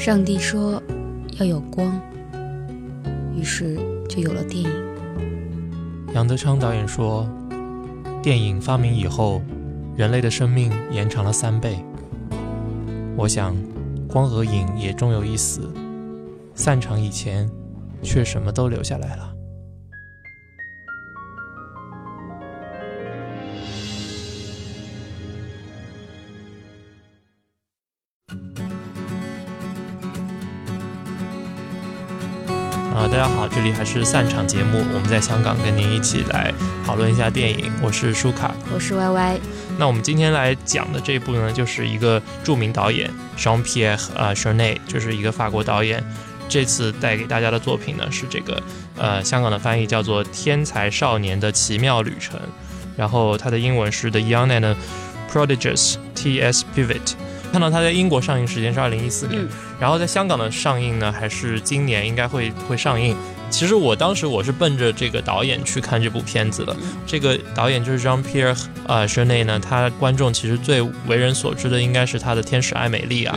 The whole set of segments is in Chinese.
上帝说要有光，于是就有了电影。杨德昌导演说，电影发明以后，人类的生命延长了三倍。我想，光和影也终有一死，散场以前，却什么都留下来了。家好，这里还是散场节目，我们在香港跟您一起来讨论一下电影。我是舒卡，我是 Y Y。那我们今天来讲的这部呢，就是一个著名导演 Jean Pierre 呃 c h e n e t 就是一个法国导演。这次带给大家的作品呢，是这个呃香港的翻译叫做《天才少年的奇妙旅程》，然后它的英文是 The Young and Prodigious T.S. Pivot。看到它在英国上映时间是二零一四年，然后在香港的上映呢，还是今年应该会会上映。其实我当时我是奔着这个导演去看这部片子的。这个导演就是 Jean Pierre 呃 c h e n e t 呢，他观众其实最为人所知的应该是他的《天使爱美丽》啊。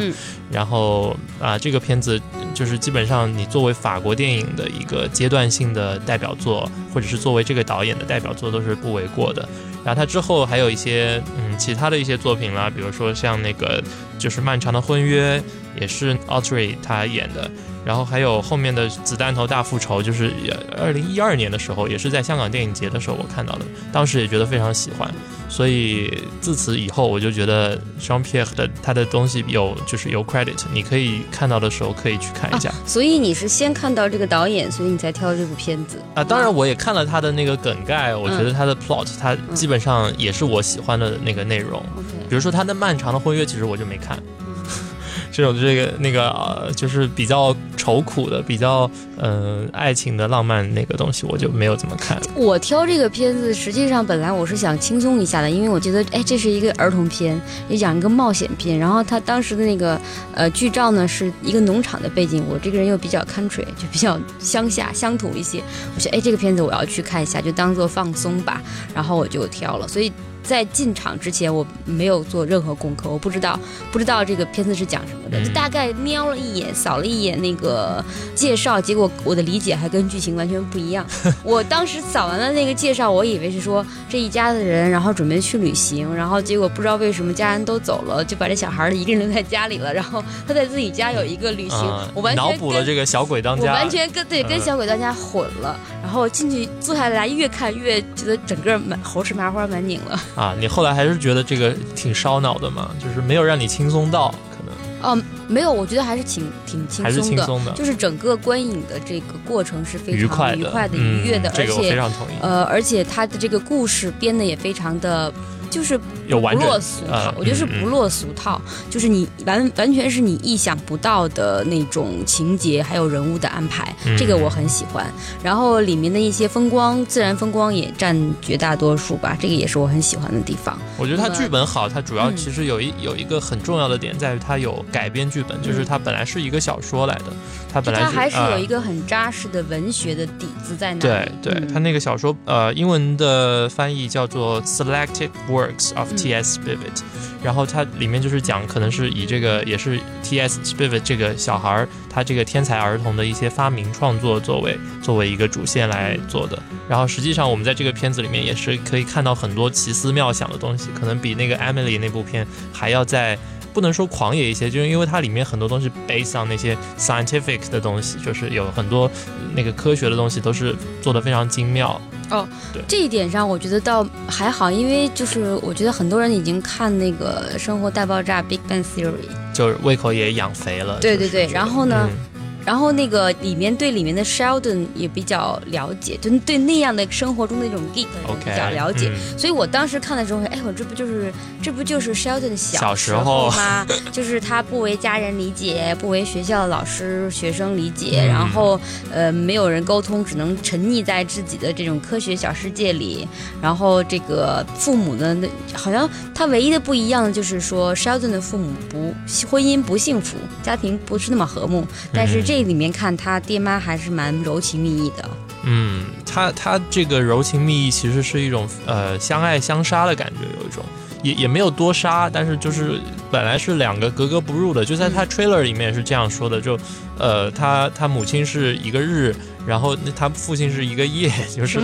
然后啊，这个片子就是基本上你作为法国电影的一个阶段性的代表作，或者是作为这个导演的代表作，都是不为过的。然后他之后还有一些嗯其他的一些作品啦，比如说像那个就是《漫长的婚约》，也是 Audrey 他演的。然后还有后面的《子弹头大复仇》，就是二零一二年的时候，也是在香港电影节的时候我看到的，当时也觉得非常喜欢。所以自此以后，我就觉得 Jean Pierre 的他的东西有就是有 credit，你可以看到的时候可以去看一下。所以你是先看到这个导演，所以你才挑这部片子啊？当然，我也看了他的那个梗概，我觉得他的 plot，他基本上也是我喜欢的那个内容。比如说他的漫长的婚约，其实我就没看。这种这个那个呃，就是比较愁苦的，比较嗯爱情的浪漫那个东西，我就没有怎么看。我挑这个片子，实际上本来我是想轻松一下的，因为我觉得哎，这是一个儿童片，也讲一个冒险片。然后他当时的那个呃剧照呢，是一个农场的背景。我这个人又比较 country，就比较乡下乡土一些。我说哎，这个片子我要去看一下，就当做放松吧。然后我就挑了，所以。在进场之前，我没有做任何功课，我不知道不知道这个片子是讲什么的，就大概瞄了一眼，扫了一眼那个介绍，结果我的理解还跟剧情完全不一样。我当时扫完了那个介绍，我以为是说这一家子人，然后准备去旅行，然后结果不知道为什么家人都走了，就把这小孩一个人留在家里了，然后他在自己家有一个旅行，我完全脑补了这个小鬼当家，我完全跟对跟小鬼当家混了，然后进去坐下来，越看越觉得整个满猴吃麻花满拧了。啊，你后来还是觉得这个挺烧脑的嘛，就是没有让你轻松到，可能。哦，没有，我觉得还是挺挺轻松的，还是轻松的，就是整个观影的这个过程是非常愉快的愉快的、愉悦的，而且非常同意。呃，而且他的这个故事编的也非常的。就是不落俗套，我觉得是不落俗套，就是你完完全是你意想不到的那种情节，还有人物的安排，这个我很喜欢。然后里面的一些风光，自然风光也占绝大多数吧，这个也是我很喜欢的地方。我觉得它剧本好，它主要其实有一有一个很重要的点在于它有改编剧本，就是它本来是一个小说来的，它本来它还是有一个很扎实的文学的底子在那。对对，它那个小说呃，英文的翻译叫做 Selected Word。Works of T.S. Spivet，然后它里面就是讲，可能是以这个也是 T.S. Spivet 这个小孩儿，他这个天才儿童的一些发明创作作为作为一个主线来做的。然后实际上我们在这个片子里面也是可以看到很多奇思妙想的东西，可能比那个 Emily 那部片还要在不能说狂野一些，就是因为它里面很多东西 based on 那些 scientific 的东西，就是有很多那个科学的东西都是做的非常精妙。哦，这一点上我觉得倒还好，因为就是我觉得很多人已经看那个《生活大爆炸》（Big Bang Theory），就是胃口也养肥了。对对对，然后呢？然后那个里面对里面的 Sheldon 也比较了解，就对那样的生活中的一种 geek 比较了解，所以我当时看的时候，哎，我这不就是这不就是 Sheldon 小时候吗？就是他不为家人理解，不为学校的老师学生理解，然后呃没有人沟通，只能沉溺在自己的这种科学小世界里。然后这个父母呢，那好像他唯一的不一样就是说 Sheldon 的父母不婚姻不幸福，家庭不是那么和睦，但是这。这里面看他爹妈还是蛮柔情蜜意的。嗯，他他这个柔情蜜意其实是一种呃相爱相杀的感觉，有一种也也没有多杀，但是就是本来是两个格格不入的，就在他 trailer 里面是这样说的，就呃，他他母亲是一个日。然后那他父亲是一个夜，就是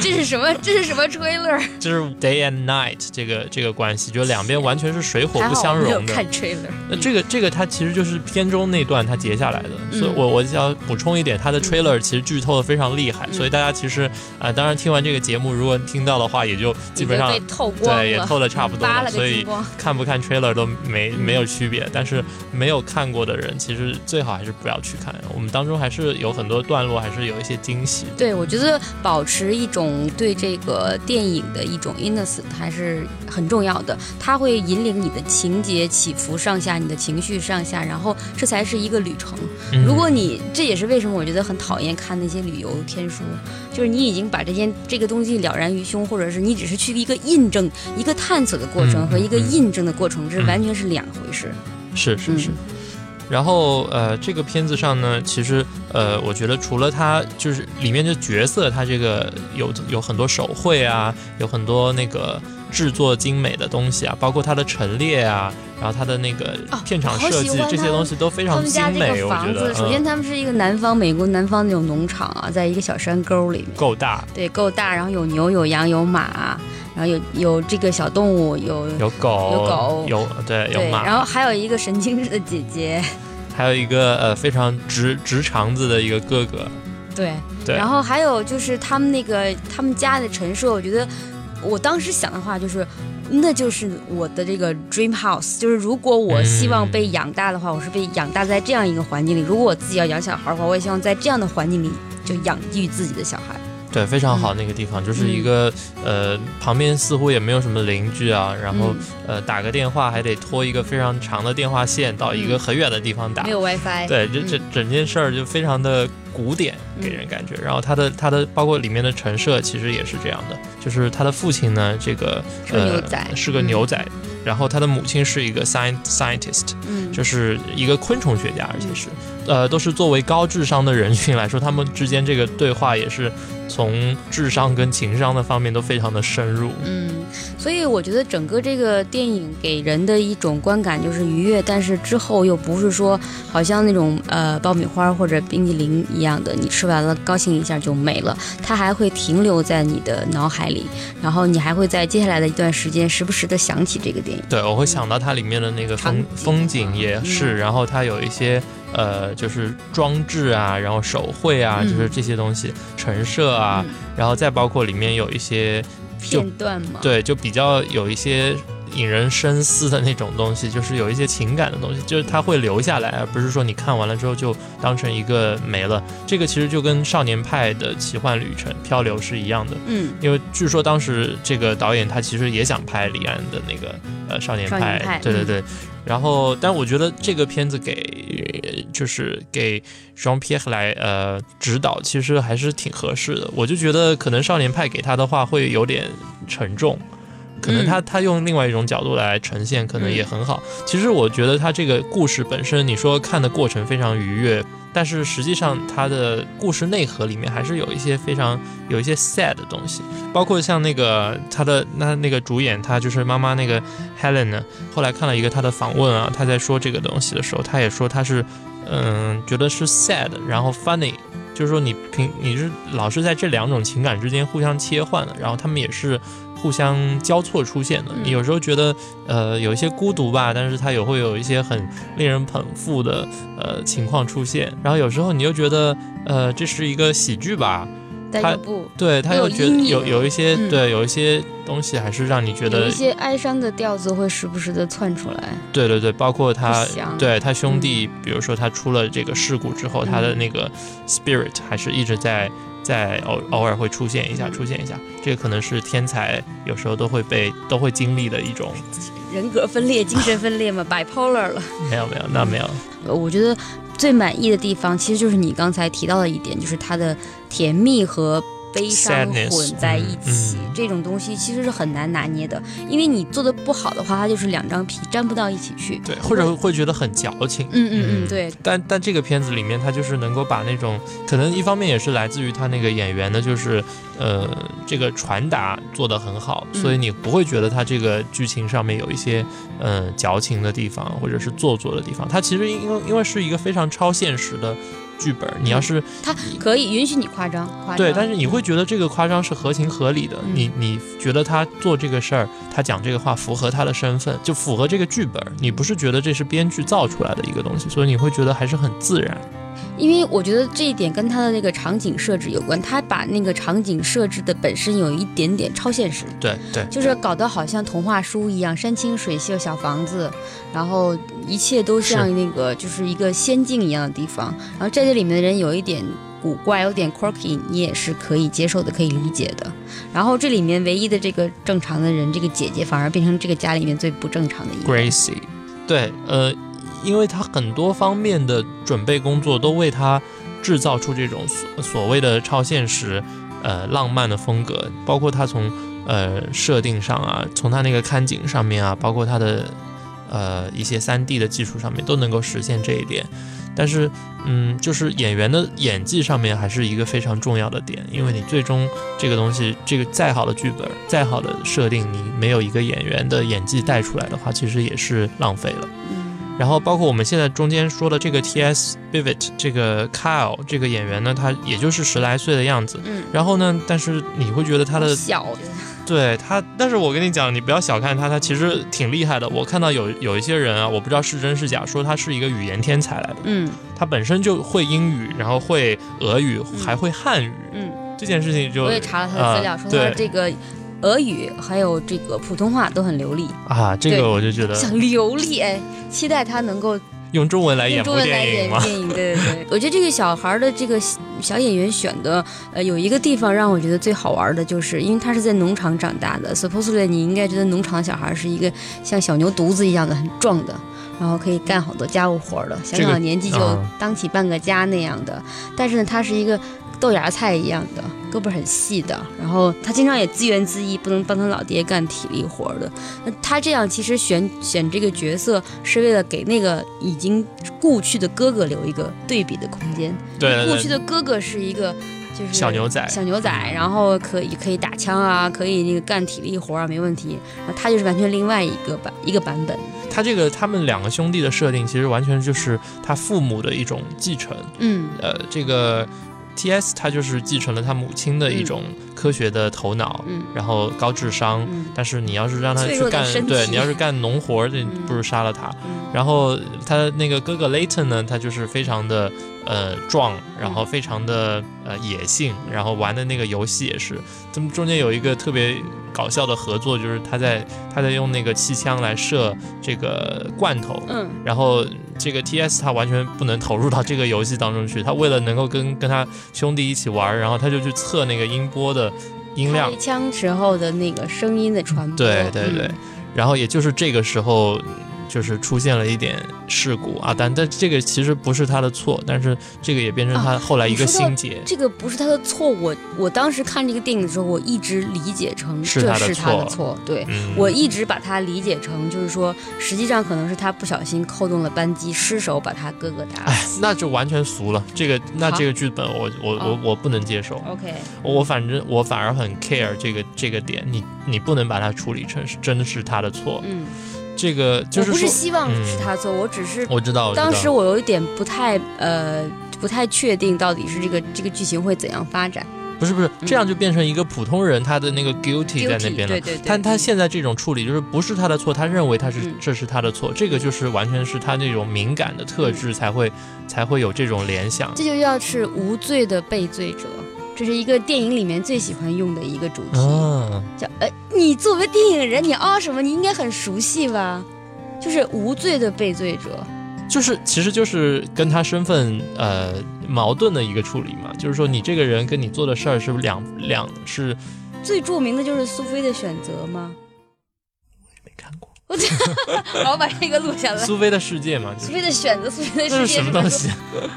这是什么？这是什么 trailer？就是 day and night 这个这个关系，就两边完全是水火不相容的。看 trailer。那这个这个它其实就是片中那段它截下来的，所以我我要补充一点，它的 trailer 其实剧透的非常厉害，所以大家其实啊，当然听完这个节目，如果听到的话，也就基本上对也透的差不多了，所以看不看 trailer 都没没有区别。但是没有看过的人，其实最好还是不要去看。我们当中还是有很多段落。还是有一些惊喜。对，我觉得保持一种对这个电影的一种 innocent 还是很重要的。它会引领你的情节起伏上下，你的情绪上下，然后这才是一个旅程。如果你这也是为什么我觉得很讨厌看那些旅游天书，就是你已经把这件这个东西了然于胸，或者是你只是去一个印证、一个探索的过程和一个印证的过程，这完全是两回事。是是是。然后呃，这个片子上呢，其实呃，我觉得除了它就是里面的角色，它这个有有很多手绘啊，有很多那个制作精美的东西啊，包括它的陈列啊，然后它的那个片场设计这些东西都非常精美。我觉得，首先他们是一个南方美国南方那种农场啊，在一个小山沟里面，够大，对，够大，然后有牛有羊有马，然后有有这个小动物，有有狗有狗。有对有马，然后还有一个神经质的姐姐。还有一个呃非常直直肠子的一个哥哥，对对，然后还有就是他们那个他们家的陈设，我觉得我当时想的话就是，那就是我的这个 dream house，就是如果我希望被养大的话，我是被养大在这样一个环境里；如果我自己要养小孩的话，我也希望在这样的环境里就养育自己的小孩。对，非常好那个地方，就是一个呃，旁边似乎也没有什么邻居啊，然后呃，打个电话还得拖一个非常长的电话线到一个很远的地方打，没有 WiFi。对，这整整件事儿就非常的古典，给人感觉。然后他的他的包括里面的陈设其实也是这样的，就是他的父亲呢，这个呃是个牛仔，然后他的母亲是一个 science scientist，嗯，就是一个昆虫学家，而且是呃都是作为高智商的人群来说，他们之间这个对话也是。从智商跟情商的方面都非常的深入，嗯，所以我觉得整个这个电影给人的一种观感就是愉悦，但是之后又不是说好像那种呃爆米花或者冰激凌一样的，你吃完了高兴一下就没了，它还会停留在你的脑海里，然后你还会在接下来的一段时间时不时的想起这个电影。对，我会想到它里面的那个风风景也是，然后它有一些。呃，就是装置啊，然后手绘啊，就是这些东西陈设啊，然后再包括里面有一些片段嘛，对，就比较有一些引人深思的那种东西，就是有一些情感的东西，就是它会留下来，而不是说你看完了之后就当成一个没了。这个其实就跟《少年派的奇幻旅程》漂流是一样的，嗯，因为据说当时这个导演他其实也想拍李安的那个呃少年派，对对对。然后，但我觉得这个片子给就是给 Jean Pierre 来呃指导，其实还是挺合适的。我就觉得可能少年派给他的话会有点沉重，可能他他用另外一种角度来呈现，可能也很好。其实我觉得他这个故事本身，你说看的过程非常愉悦。但是实际上，它的故事内核里面还是有一些非常有一些 sad 的东西，包括像那个他的那那个主演，他就是妈妈那个 Helen 呢。后来看了一个他的访问啊，他在说这个东西的时候，他也说他是嗯觉得是 sad，然后 funny，就是说你平你是老是在这两种情感之间互相切换的，然后他们也是。互相交错出现的，你有时候觉得呃有一些孤独吧，但是它也会有一些很令人捧腹的呃情况出现。然后有时候你又觉得呃这是一个喜剧吧，它对他又觉得有有一些对有一些东西还是让你觉得有一些哀伤的调子会时不时的窜出来。对对对，包括他对他兄弟，比如说他出了这个事故之后，他的那个 spirit 还是一直在。在偶偶尔会出现一下，出现一下，这个可能是天才有时候都会被都会经历的一种人格分裂、精神分裂嘛，bipolar 了。没有没有，那没有。我觉得最满意的地方，其实就是你刚才提到的一点，就是它的甜蜜和悲伤混在一起，嗯嗯这种东西其实是很难拿捏的，因为你做的不好的话，它就是两张皮粘不到一起去。对，或者会觉得很矫情。嗯嗯嗯，对，但但这个片子里面，它就是能够把那种可能一方面也是来自于他那个演员的，就是呃这个传达做得很好，嗯所以你不会觉得他这个剧情上面有一些呃矫情的地方，或者是做作的地方。它其实因为因为是一个非常超现实的剧本，你要是他可以允许你夸张，夸张。对，但是你会觉得这个夸张是合情合理的，嗯你你觉得他做这个事儿，他讲这个话符合他的身份，就符合这个剧本，你不是觉得这是编剧造出来的一个东西，所以你会觉得还是很自然。因为我觉得这一点跟他的那个场景设置有关，他把那个场景设置的本身有一点点超现实，对对，就是搞得好像童话书一样，山清水秀小房子，然后一切都像那个就是一个仙境一样的地方。然后在这里面的人有一点古怪，有点 quirky，你也是可以接受的，可以理解的。然后这里面唯一的这个正常的人，这个姐姐反而变成这个家里面最不正常的一个。Gracie，对，呃，因为他很多方面的准备工作都为他制造出这种所所谓的超现实、呃浪漫的风格，包括他从呃设定上啊，从他那个看景上面啊，包括他的呃一些三 D 的技术上面都能够实现这一点。但是，嗯，就是演员的演技上面还是一个非常重要的点，因为你最终这个东西，这个再好的剧本、再好的设定，你没有一个演员的演技带出来的话，其实也是浪费了。嗯然后包括我们现在中间说的这个 T.S. Bivet 这个 Kyle 这个演员呢，他也就是十来岁的样子。嗯，然后呢，但是你会觉得他的小，对他，但是我跟你讲，你不要小看他，他其实挺厉害的。我看到有有一些人啊，我不知道是真是假，说他是一个语言天才来的。嗯他本身就会英语，然后会俄语，还会汉语。嗯。这件事情就我也查了他的资料，啊说他这个俄语还有这个普通话都很流利，啊，这个我就觉得想流利哎，期待他能够用中文来演部用中文来电影嘛。演 电影。对对对，我觉得这个小孩的这个小演员选的，呃，有一个地方让我觉得最好玩的，就是因为他是在农场长大的，supposedly 你应该觉得农场小孩是一个像小牛犊子一样的很壮的。然后可以干好多家务活的，小小年纪就啊当起半个家那样的。但是呢，他是一个豆芽菜一样的，胳膊很细的。然后他经常也自怨自艾，不能帮他老爹干体力活的。那他这样其实选选这个角色是为了给那个已经故去的哥哥留一个对比的空间。对对对，故去的哥哥是一个就是小牛仔小牛仔，然后可以可以打枪啊，可以那个干体力活啊，没问题。然后他就是完全另外一个版一个版本。他这个他们两个兄弟的设定，其实完全就是他父母的一种继承。嗯呃，这个 T.S. 他就是继承了他母亲的一种科学的头脑，嗯。然后高智商。嗯。但是你要是让他去干，对你要是干农活儿，这嗯。不如杀了他。嗯。然后他那个哥哥 Layton 呢，他就是非常的呃壮，然后非常的呃野性，然后玩的那个游戏也是，他们中间有一个特别搞笑的合作，就是他在他在用那个气枪来射这个罐头，嗯。然后这个 T.S. 他完全不能投入到这个游戏当中去，他为了能够跟跟他兄弟一起玩，然后他就去测那个音波的音量。开，枪时候的那个声音的传播。对对对，嗯。然后也就是这个时候，就是出现了一点事故啊，但但这个其实不是他的错，但是这个也变成他后来一个心结。这个不是他的错，我我当时看这个电影的时候，我一直理解成这是他的错错，对。嗯，我一直把它理解成，就是说，实际上可能是他不小心扣动了扳机，失手把他哥哥打哎死。，那就完全俗了。这个那这个剧本我，我我哦我不能接受。OK，我反正我反而很 care 这个这个点，你你不能把它处理成是真的是他的错。嗯，这个就我不是，希望嗯。是他错，我只是我知道，当时我有一点不太呃不太确定到底是这个这个剧情会怎样发展。不是不是这样就变成一个普通人，他的那个 guilty 在那边了。对。对对，他他现在这种处理就是不是他的错，他认为他是、嗯。这是他的错，这个就是完全是他那种敏感的特质才会、才会有这种联想。这就叫是无罪的被罪者，这是一个电影里面最喜欢用的一个主题。啊，叫呃，你作为电影人，你啊什么？你应该很熟悉吧？就是无罪的被罪者。就是其实就是跟他身份呃矛盾的一个处理嘛，就是说你这个人跟你做的事儿是两两是最著名的就是苏菲的选择吗？我也没看过 我这我要把这个录下来。苏菲的世界嘛，就苏菲的选择，苏菲的世界是什么东西？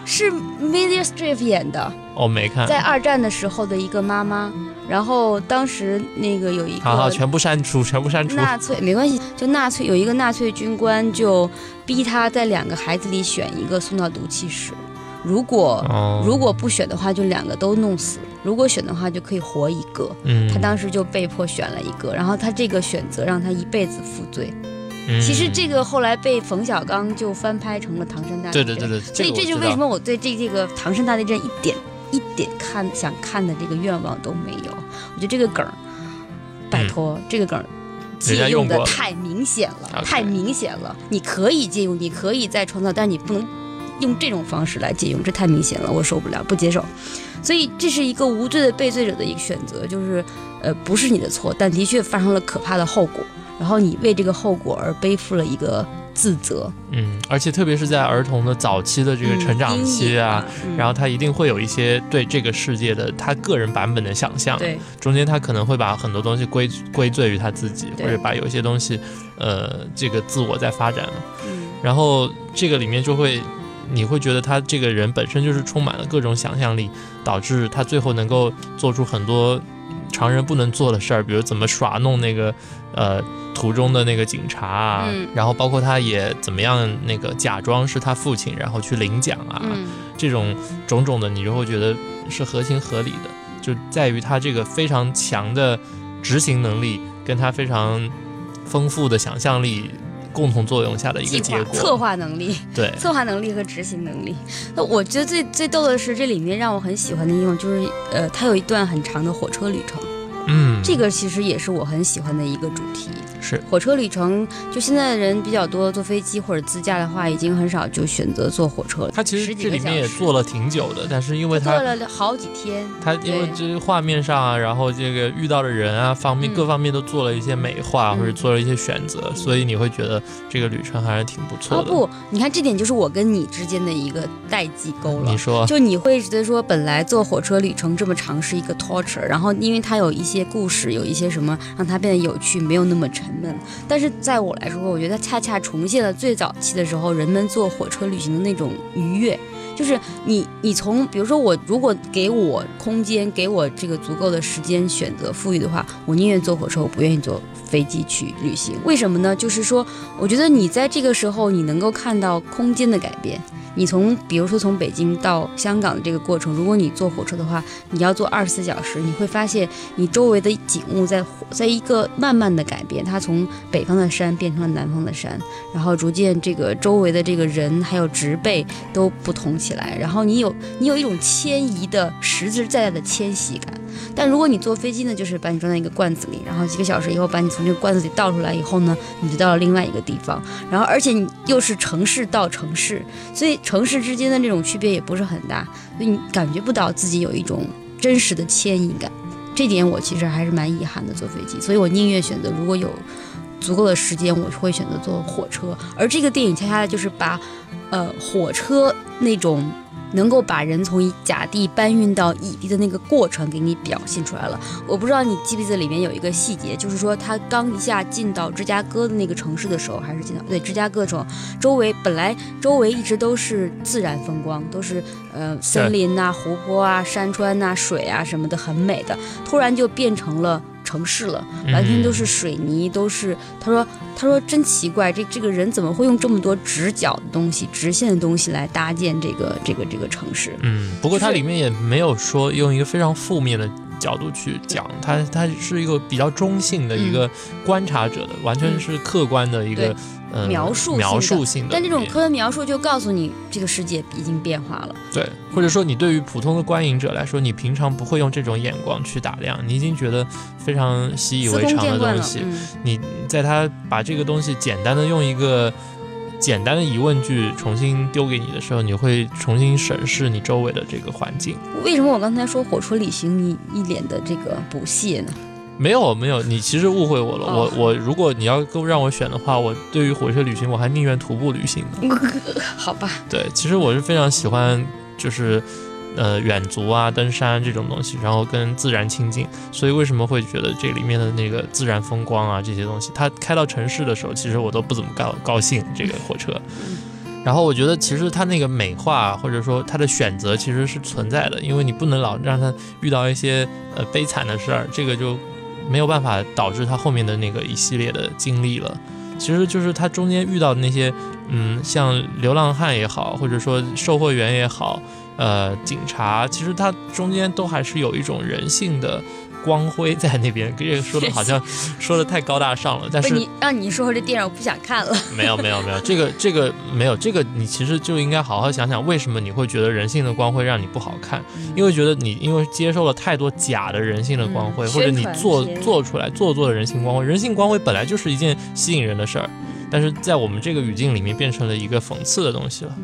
是 Meryl Streep 演的，哦，没看。在二战的时候的一个妈妈，然后当时那个有一个好好，全部删除，全部删除。纳粹没关系，就纳粹有一个纳粹军官就逼他在两个孩子里选一个送到毒气室，如果哦，如果不选的话，就两个都弄死；如果选的话，就可以活一个。嗯，他当时就被迫选了一个，然后他这个选择让他一辈子负罪。嗯其实这个后来被冯小刚就翻拍成了《唐山大地震》，对对对对，所以这就个我知道为什么我对这这个唐山大地震一点一点看想看的这个愿望都没有。我觉得这个梗儿，拜托，这个梗借用的太明显了，太明显了。你可以借用，你可以再创造，但你不能用这种方式来借用，这太明显了，我受不了，不接受。所以这是一个无罪的被罪者的一个选择，就是呃不是你的错，但的确发生了可怕的后果，然后你为这个后果而背负了一个自责。嗯，而且特别是在儿童的早期的这个成长期啊，嗯，然后他一定会有一些对这个世界的他个人版本的想象，对中间他可能会把很多东西归归罪于他自己，或者把有一些东西，呃，这个自我在发展嘛。嗯然后这个里面就会，你会觉得他这个人本身就是充满了各种想象力，导致他最后能够做出很多常人不能做的事儿，比如怎么耍弄那个呃途中的那个警察啊，嗯。然后包括他也怎么样那个假装是他父亲，然后去领奖啊，嗯。这种种种的，你就会觉得是合情合理的，就在于他这个非常强的执行能力，跟他非常丰富的想象力共同作用下的一个计结果。划策划能力。对，策划能力和执行能力。那我觉得最最逗的是，这里面让我很喜欢的一种就是，呃，它有一段很长的火车旅程，嗯，这个其实也是我很喜欢的一个主题。是火车旅程，就现在的人比较多，坐飞机或者自驾的话，已经很少就选择坐火车了。他其实这里面也个小时做了挺久的，但是因为他坐了好几天。他因为对这个画面上啊，然后这个遇到的人啊方面、嗯各方面都做了一些美化，嗯或者做了一些选择，所以你会觉得这个旅程还是挺不错的。哦不，你看这点就是我跟你之间的一个代际沟了你。说，就你会觉得说，本来坐火车旅程这么长是一个 torture，然后因为它有一些故事，有一些什么让它变得有趣，没有那么沉闷。但是在我来说，我觉得恰恰重现了最早期的时候人们坐火车旅行的那种愉悦。就是你，你从比如说我，如果给我空间，给我这个足够的时间选择富裕的话，我宁愿坐火车，我不愿意坐飞机去旅行。为什么呢？就是说，我觉得你在这个时候，你能够看到空间的改变。你从比如说从北京到香港的这个过程，如果你坐火车的话，你要坐二十四小时，你会发现你周围的景物在在一个慢慢的改变，它从北方的山变成了南方的山，然后逐渐这个周围的这个人还有植被都不同起来，然后你有你有一种迁移的实实在在的迁徙感。但如果你坐飞机呢，就是把你装在一个罐子里，然后几个小时以后把你从这个罐子里倒出来以后呢，你就到了另外一个地方，然后而且你又是城市到城市，所以城市之间的这种区别也不是很大，所以你感觉不到自己有一种真实的迁移感。这点我其实还是蛮遗憾的，坐飞机，所以我宁愿选择如果有足够的时间，我会选择坐火车。而这个电影恰恰就是把，呃，火车那种能够把人从甲地搬运到乙地的那个过程给你表现出来了。我不知道你记不记得里面有一个细节，就是说他刚一下进到芝加哥的那个城市的时候，还是进到对芝加哥城，周围本来周围一直都是自然风光，都是呃森林呐、湖泊啊、山川呐、水啊什么的，很美的，突然就变成了。城市了，完全都是水泥，都是他说他说真奇怪，这这个人怎么会用这么多直角的东西、直线的东西来搭建这个这个这个城市？嗯，不过它里面也没有说用一个非常负面的角度去讲，它它是一个比较中性的一个观察者的，完全是客观的一个对呃描述描述性的。但这种科学描述就告诉你，这个世界已经变化了。对，或者说你对于普通的观影者来说，你平常不会用这种眼光去打量，你已经觉得非常习以为常的东西，嗯，你在他把这个东西简单的用一个简单的疑问句重新丢给你的时候，你会重新审视你周围的这个环境。为什么我刚才说火车旅行你一脸的这个不屑呢？没有没有，你其实误会我了。哦我我如果你要够让我选的话，我对于火车旅行，我还宁愿徒步旅行呢。好吧，对，其实我是非常喜欢，就是呃远足啊、登山这种东西，然后跟自然亲近。所以为什么会觉得这里面的那个自然风光啊这些东西，它开到城市的时候，其实我都不怎么高高兴这个火车。然后我觉得其实它那个美化或者说它的选择其实是存在的，因为你不能老让它遇到一些呃悲惨的事儿，这个就没有办法导致他后面的那个一系列的经历了。其实就是他中间遇到的那些，嗯，像流浪汉也好，或者说售货员也好，呃，警察，其实他中间都还是有一种人性的。光辉 在那边，这个说的好像说的太高大上了，但是你让你说说这电影，我不想看了。没有没有没有，这个这个没有这个，你其实就应该好好想想，为什么你会觉得人性的光辉让你不好看？因为觉得你因为接受了太多假的人性的光辉，或者你做做出来做作的人性光辉，人性光辉本来就是一件吸引人的事儿，但是在我们这个语境里面变成了一个讽刺的东西了。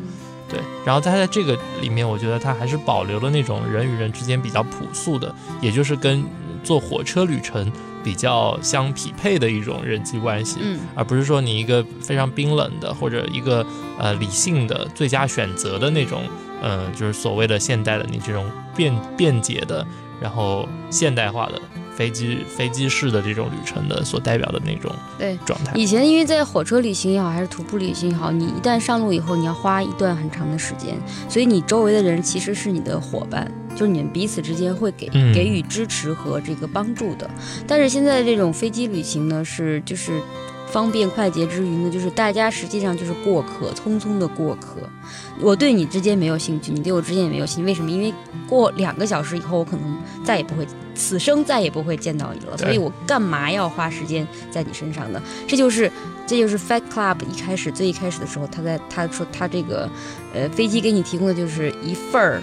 对，然后他在这个里面，我觉得他还是保留了那种人与人之间比较朴素的，也就是跟。坐火车旅程比较相匹配的一种人际关系，嗯，而不是说你一个非常冰冷的或者一个呃理性的最佳选择的那种，嗯，就是所谓的现代的你这种便便捷的，然后现代化的。飞机飞机式的这种旅程的所代表的那种对状态。以前因为在火车旅行也好，还是徒步旅行也好，你一旦上路以后，你要花一段很长的时间，所以你周围的人其实是你的伙伴，就是你们彼此之间会给给予支持和这个帮助的。但是现在这种飞机旅行呢，是就是方便快捷之余呢，就是大家实际上就是过客，匆匆的过客。我对你之间没有兴趣，你对我之间也没有兴趣。为什么？因为过两个小时以后，我可能再也不会。此生再也不会见到你了，所以我干嘛要花时间在你身上呢？这就是，这就是 Fight Club 一开始最一开始的时候，他在他说他这个，呃，飞机给你提供的就是一份儿，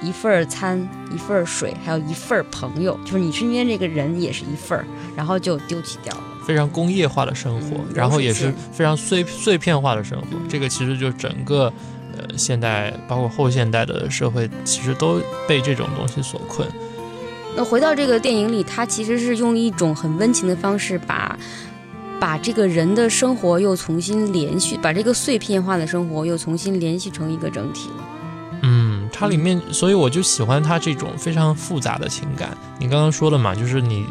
一份儿餐，一份儿水，还有一份儿朋友，就是你身边这个人也是一份儿，然后就丢弃掉了。非常工业化的生活，然后也是非常碎碎片化的生活。这个其实就整个，呃，现代包括后现代的社会，其实都被这种东西所困。那回到这个电影里，它其实是用一种很温情的方式，把把这个人的生活又重新连续，把这个碎片化的生活又重新联系成一个整体了。嗯，它里面，所以我就喜欢它这种非常复杂的情感。你刚刚说了嘛，就是你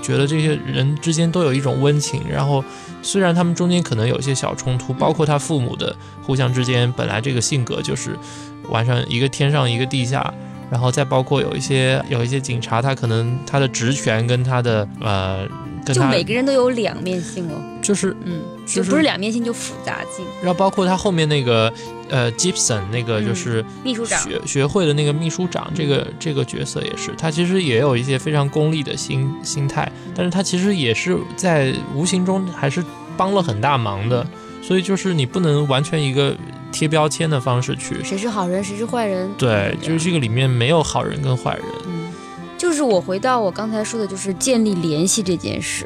觉得这些人之间都有一种温情，然后虽然他们中间可能有一些小冲突，包括他父母的互相之间本来这个性格就是晚上一个天上一个地下。然后再包括有一些有一些警察，他可能他的职权跟他的呃，就每个人都有两面性哦，就是嗯，就不是两面性，就复杂性。然后包括他后面那个呃，Gibson 那个就是秘书长学学会的那个秘书长，这个这个角色也是，他其实也有一些非常功利的心心态，但是他其实也是在无形中还是帮了很大忙的，所以就是你不能完全一个。贴标签的方式去，谁是好人，谁是坏人？对，就是这个里面没有好人跟坏人。嗯，就是我回到我刚才说的，就是建立联系这件事。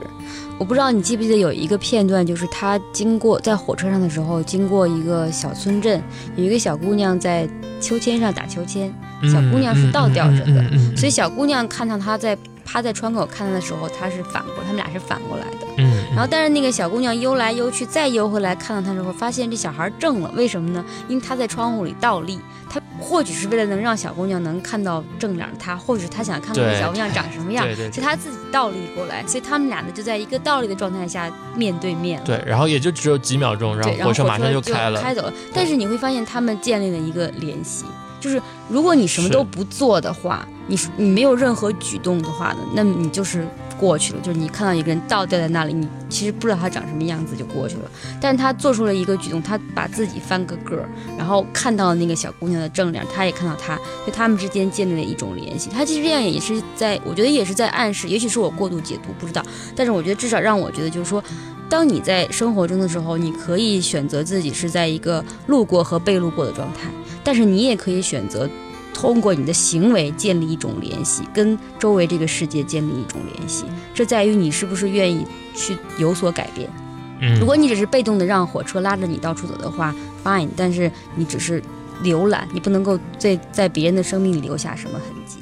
我不知道你记不记得有一个片段，就是他经过在火车上的时候，经过一个小村镇，有一个小姑娘在秋千上打秋千，小姑娘是倒吊着的，所以小姑娘看到他在。趴在窗口看他的时候，他是反过，他们俩是反过来的。嗯，然后但是那个小姑娘悠来悠去，再悠回来看到他之后，发现这小孩正了。为什么呢？因为他在窗户里倒立，他或许是为了能让小姑娘能看到正脸，他或者他想看看小姑娘长什么样，所以他自己倒立过来，所以他们俩呢就在一个倒立的状态下面对面。对，然后也就只有几秒钟，然后火车马上就开了，开走了。但是你会发现他们建立了一个联系。就是如果你什么都不做的话，你你没有任何举动的话呢，那么你就是过去了。就是你看到一个人倒吊在那里，你其实不知道他长什么样子就过去了。但是他做出了一个举动，他把自己翻个个儿，然后看到了那个小姑娘的正脸，他也看到她，就他们之间建立了一种联系。他其实这样也是在，我觉得也是在暗示，也许是我过度解读，不知道。但是我觉得至少让我觉得就是说，当你在生活中的时候，你可以选择自己是在一个路过和被路过的状态。但是你也可以选择通过你的行为建立一种联系，跟周围这个世界建立一种联系。这在于你是不是愿意去有所改变。嗯，如果你只是被动的让火车拉着你到处走的话，fine。但是你只是浏览，你不能够在在别人的生命里留下什么痕迹。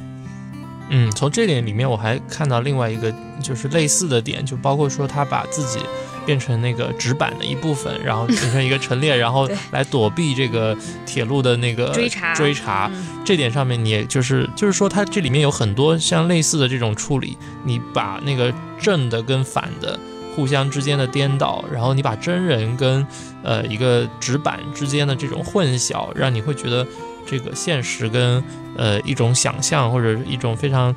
嗯，从这点里面我还看到另外一个就是类似的点，就包括说他把自己变成那个纸板的一部分，然后形成一个陈列，然后来躲避这个铁路的那个追查追查。嗯这点上面，你也就是就是说，它这里面有很多像类似的这种处理，你把那个正的跟反的互相之间的颠倒，然后你把真人跟呃一个纸板之间的这种混淆，让你会觉得这个现实跟呃一种想象或者一种非常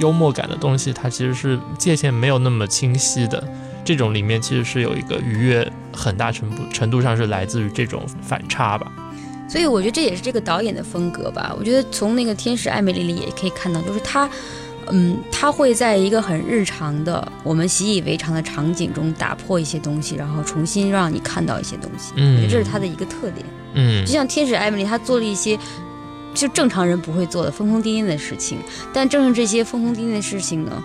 幽默感的东西，它其实是界限没有那么清晰的。这种里面其实是有一个愉悦，很大程度程度上是来自于这种反差吧。所以我觉得这也是这个导演的风格吧。我觉得从那个《天使艾米丽》里也可以看到，就是他，嗯，他会在一个很日常的、我们习以为常的场景中打破一些东西，然后重新让你看到一些东西。嗯我觉得这是他的一个特点。嗯就像《天使艾米丽》，他做了一些就正常人不会做的疯疯癫癫的事情，但正是这些疯疯癫癫的事情呢，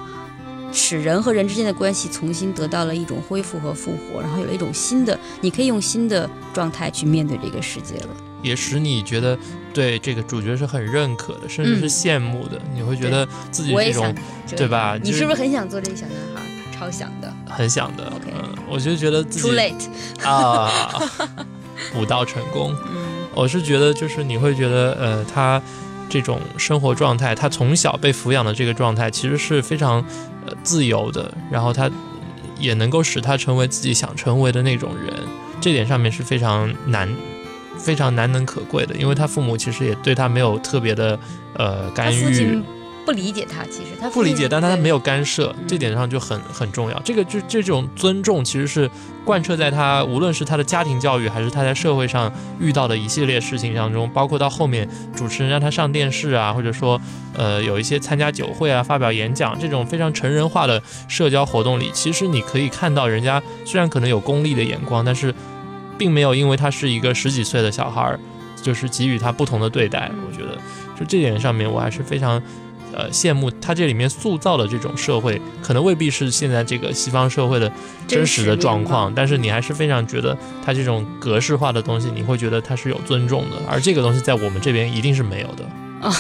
使人和人之间的关系重新得到了一种恢复和复活，然后有了一种新的，你可以用新的状态去面对这个世界了。也使你觉得对这个主角是很认可的，甚至是羡慕的。你会觉得自己这种这对吧？你是不是很想做这个小男孩？超想的。很想的 OK 嗯，我就觉得自己 Too late。啊，补刀成功。嗯我是觉得，就是你会觉得，呃，他这种生活状态，他从小被抚养的这个状态，其实是非常呃自由的，然后他也能够使他成为自己想成为的那种人，这点上面是非常难。非常难能可贵的，因为他父母其实也对他没有特别的呃干预，不理解他，其实他不理解，但他对没有干涉，嗯这点上就很很重要。这个就这种尊重，其实是贯彻在他无论是他的家庭教育，还是他在社会上遇到的一系列事情当中，包括到后面主持人让他上电视啊，或者说呃有一些参加酒会啊、发表演讲这种非常成人化的社交活动里，其实你可以看到人家虽然可能有功利的眼光，但是并没有因为他是一个十几岁的小孩儿，就是给予他不同的对待。嗯我觉得就这点上面，我还是非常。呃，羡慕他这里面塑造的这种社会，可能未必是现在这个西方社会的真实的状况，但是你还是非常觉得他这种格式化的东西，你会觉得他是有尊重的，而这个东西在我们这边一定是没有的啊。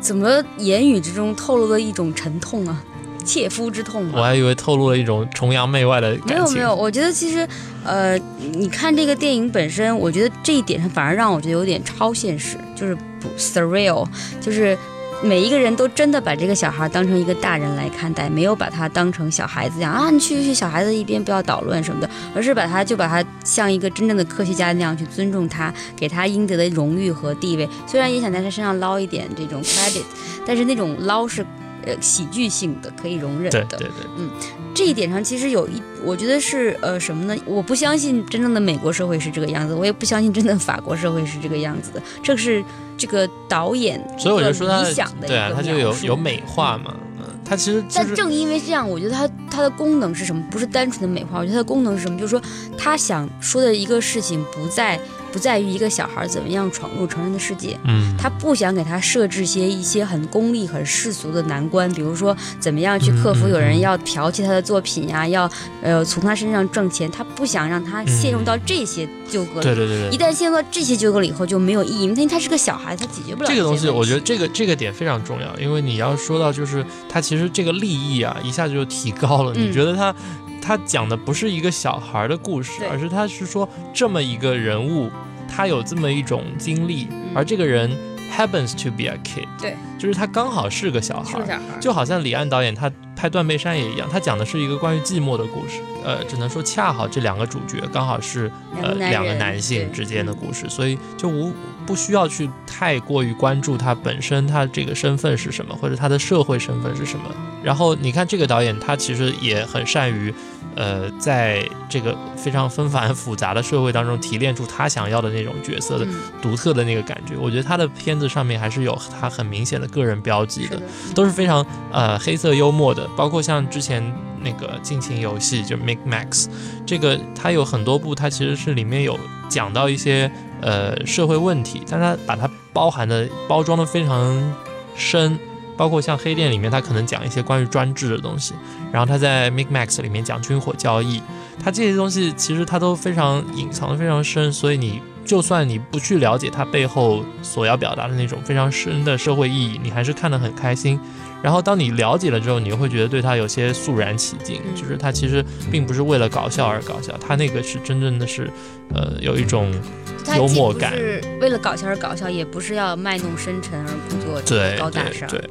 怎么言语之中透露了一种沉痛啊，切肤之痛啊。我还以为透露了一种崇洋媚外的感情。没有没有，我觉得其实，呃，你看这个电影本身，我觉得这一点上反而让我觉得有点超现实，就是不 surreal，就是每一个人都真的把这个小孩当成一个大人来看待，没有把他当成小孩子一样啊，你去去小孩子一边不要捣乱什么的，而是把他就把他像一个真正的科学家那样去尊重他，给他应得的荣誉和地位。虽然也想在他身上捞一点这种 credit，但是那种捞是呃喜剧性的，可以容忍的。对对对，这一点上，其实有一，我觉得是呃什么呢？我不相信真正的美国社会是这个样子，我也不相信真的法国社会是这个样子的。这是这个导演所以我就说他理想的一对啊，他就有有美化嘛，嗯，他其实就但正因为这样，我觉得它它的功能是什么？不是单纯的美化，我觉得它的功能是什么？就是说，他想说的一个事情不在不在于一个小孩怎么样闯入成人的世界，嗯，他不想给他设置些一些很功利、很世俗的难关，比如说怎么样去克服有人要剽窃他的作品呀、要呃从他身上挣钱，他不想让他陷入到这些纠葛里。对对对对一。旦陷入到这些纠葛了以后就没有意义，因为他是个小孩，他解决不了这个东西，我觉得这个这个点非常重要，因为你要说到就是他其实这个利益啊，一下子就提高了。嗯你觉得他他讲的不是一个小孩的故事，而是他是说这么一个人物，他有这么一种经历，而这个人 happens to be a kid，嗯对，就是他刚好是个小孩就好像李安导演他拍《断背山》也一样，他讲的是一个关于寂寞的故事。呃，只能说恰好这两个主角刚好是呃两个男性之间的故事，所以就无不需要去太过于关注他本身他这个身份是什么，或者他的社会身份是什么。然后你看这个导演，他其实也很善于。呃，在这个非常纷繁复杂的社会当中，提炼出他想要的那种角色的嗯独特的那个感觉，我觉得他的片子上面还是有他很明显的个人标记的。是的，都是非常呃黑色幽默的，包括像之前那个尽情游戏，就 Make Max，这个它有很多部，它其实是里面有讲到一些呃社会问题，但它把它包含的包装的非常深，包括像黑店里面，他可能讲一些关于专制的东西，然后他在 Make Max 里面讲军火交易，他这些东西其实他都非常隐藏的非常深，所以你就算你不去了解它背后所要表达的那种非常深的社会意义，你还是看得很开心。然后当你了解了之后，你又会觉得对他有些肃然起敬，嗯就是他其实并不是为了搞笑而搞笑，他那个是真正的是，呃，有一种幽默感是为了搞笑而搞笑，也不是要卖弄深沉而故作对高大上。对对。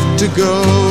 to go.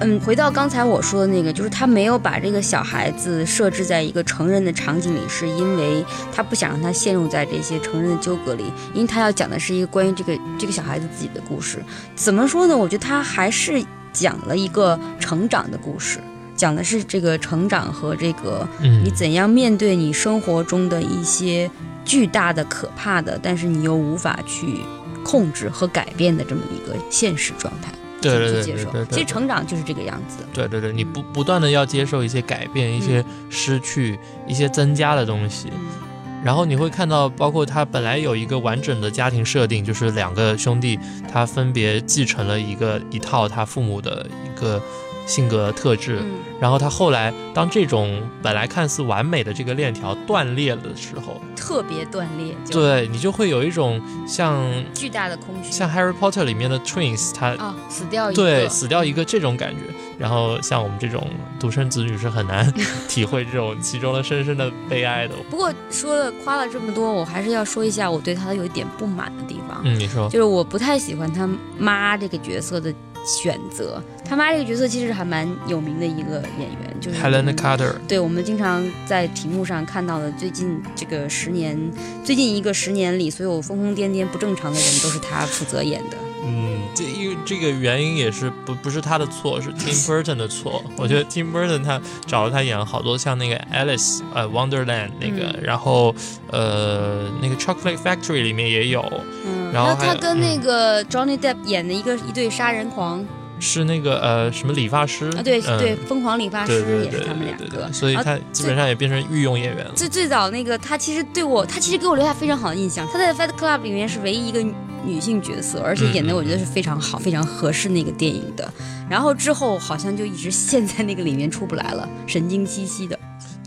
嗯，回到刚才我说的那个，就是他没有把这个小孩子设置在一个成人的场景里，是因为他不想让他陷入在这些成人的纠葛里，因为他要讲的是一个关于这个这个小孩子自己的故事。怎么说呢？我觉得他还是讲了一个成长的故事，讲的是这个成长和这个你怎样面对你生活中的一些巨大的、可怕的，但是你又无法去控制和改变的这么一个现实状态。对对对去接受对对。对其实成长就是这个样子。对对对，你不不断的要接受一些改变、一些失去、一些增加的东西，嗯然后你会看到，包括他本来有一个完整的家庭设定，就是两个兄弟，他分别继承了一个一套他父母的一个性格特质，嗯然后他后来当这种本来看似完美的这个链条断裂的时候，特别断裂，对你就会有一种像巨大的空虚，像 Harry Potter 里面的 Twins，他啊，死掉一个，对，死掉一个这种感觉。然后像我们这种独生子女是很难 体会这种其中的深深的悲哀的。不过说了夸了这么多，我还是要说一下我对他有一点不满的地方，嗯，你说，就是我不太喜欢他妈这个角色的选择。他妈这个角色其实还蛮有名的一个演员，就是 Helena 嗯 Carter，对，我们经常在屏幕上看到的，最近这个十年，最近一个十年里，所有疯疯癫癫不正常的人都是他负责演的。嗯，这因为这个原因也是不不是他的错，是 Tim Burton 的错。我觉得 Tim Burton 他找了他演了好多像那个 Alice 呃 Wonderland 那个，嗯然后呃那个 Chocolate Factory 里面也有，嗯，然后他跟那嗯个 Johnny Depp 演的一个一对杀人狂是那个呃什么理发师啊，对、嗯对，疯狂理发师对对对也是他们两个。所以他基本上也变成御用演员了。最最早那个他其实对我，他其实给我留下非常好的印象。他在 Fight Club 里面是唯一一个女性角色，而且演的我觉得是非常好、非常合适那个电影的。然后之后好像就一直陷在那个里面出不来了，神经兮兮的。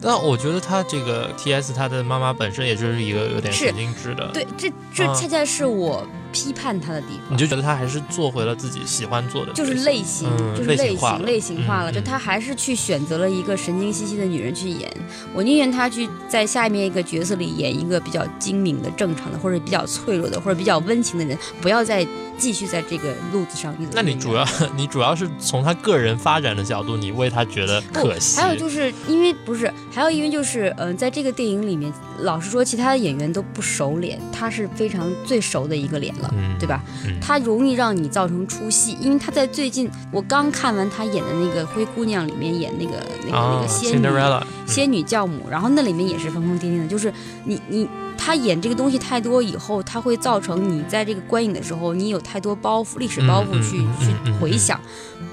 那我觉得他这个 T.S. 他的妈妈本身也就是一个有点神经质的，对，这这啊恰恰是我批判他的地方。你就觉得他还是做回了自己喜欢做的，就是类型，嗯就是类型，类型化了就他还是去选择了一个神经兮兮的女人去演，我宁愿他去在下面一个角色里演一个比较精明的、正常的，或者比较脆弱的，或者比较温情的人，不要再继续在这个路子上。那你主要 你主要是从他个人发展的角度，你为他觉得可惜。还有就是因为不是，还有因为就是，嗯、在这个电影里面，老实说，其他的演员都不熟脸，他是非常最熟的一个脸了，嗯对吧？嗯他容易让你造成出戏，因为他在最近我刚看完他演的那个《灰姑娘》里面演那个那个、那啊个仙女仙女教母，然后那里面也是疯疯癫癫的，就是你你他演这个东西太多以后，他会造成你在这个观影的时候，你有太多包袱、历史包袱去、去嗯回想，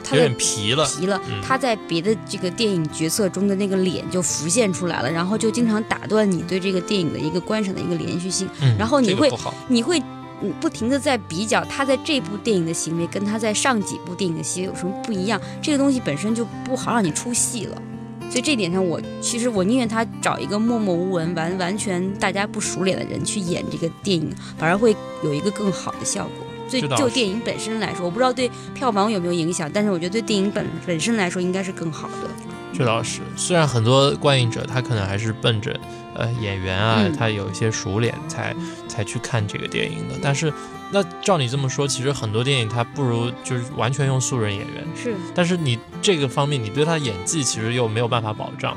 他有的点疲了。皮了嗯，他在别的这个电影角色中的那个脸就浮现出来了，然后就经常打断你对这个电影的一个观赏的一个连续性，嗯然后你会你会。嗯，不停的在比较他在这部电影的行为跟他在上几部电影的行为有什么不一样，这个东西本身就不好让你出戏了。所以这点上我，其实我宁愿他找一个默默无闻、完完全大家不熟脸的人去演这个电影，反而会有一个更好的效果。所以就电影本身来说，我不知道对票房有没有影响，但是我觉得对电影本本身来说应该是更好的。这倒是。虽然很多观影者他可能还是奔着呃演员啊，嗯他有一些熟脸才才去看这个电影的，但是那照你这么说，其实很多电影它不如就是完全用素人演员，是，但是你这个方面你对他演技其实又没有办法保障，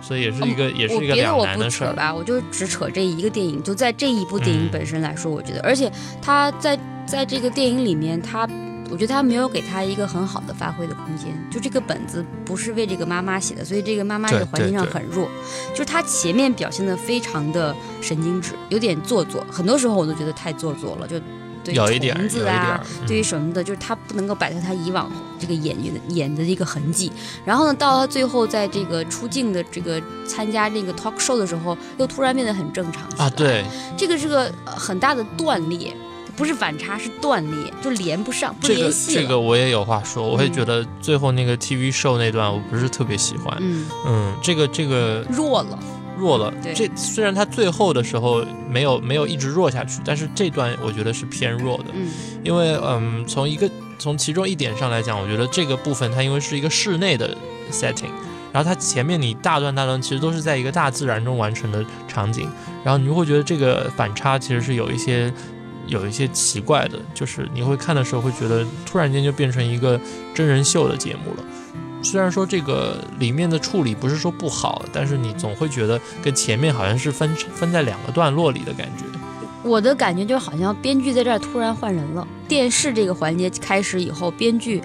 所以也是一个、也是一个两难的事儿。扯吧，我就只扯这一个电影。就在这一部电影嗯本身来说，我觉得，而且他在在这个电影里面，他我觉得他没有给他一个很好的发挥的空间。就这个本子不是为这个妈妈写的，所以这个妈妈对这个环境上很弱。就是他前面表现的非常的神经质，有点做作，很多时候我都觉得太做作了，就。对有一点儿，虫子啊对于嗯什么的，就是他不能够摆脱他以往这个演员的演的一个痕迹。然后呢，到他最后在这个出镜的这个参加那个 talk show 的时候，又突然变得很正常啊，，对，这个是个呃很大的断裂，不是反差，是断裂，就连不上，不这个联系了。这个我也有话说，我会嗯觉得最后那个 TV show 那段我不是特别喜欢，嗯，嗯，这个这个弱了，弱了。对这虽然他最后的时候没有没有一直弱下去，但是这段我觉得是偏弱的，嗯因为嗯，从一个从其中一点上来讲，我觉得这个部分它因为是一个室内的 setting，然后它前面你大段大段其实都是在一个大自然中完成的场景，然后你就会觉得这个反差其实是有一些。有一些奇怪的，就是你会看的时候会觉得突然间就变成一个真人秀的节目了。虽然说这个里面的处理不是说不好，但是你总会觉得跟前面好像是分分在两个段落里的感觉。我的感觉就好像编剧在这儿突然换人了。电视这个环节开始以后，编剧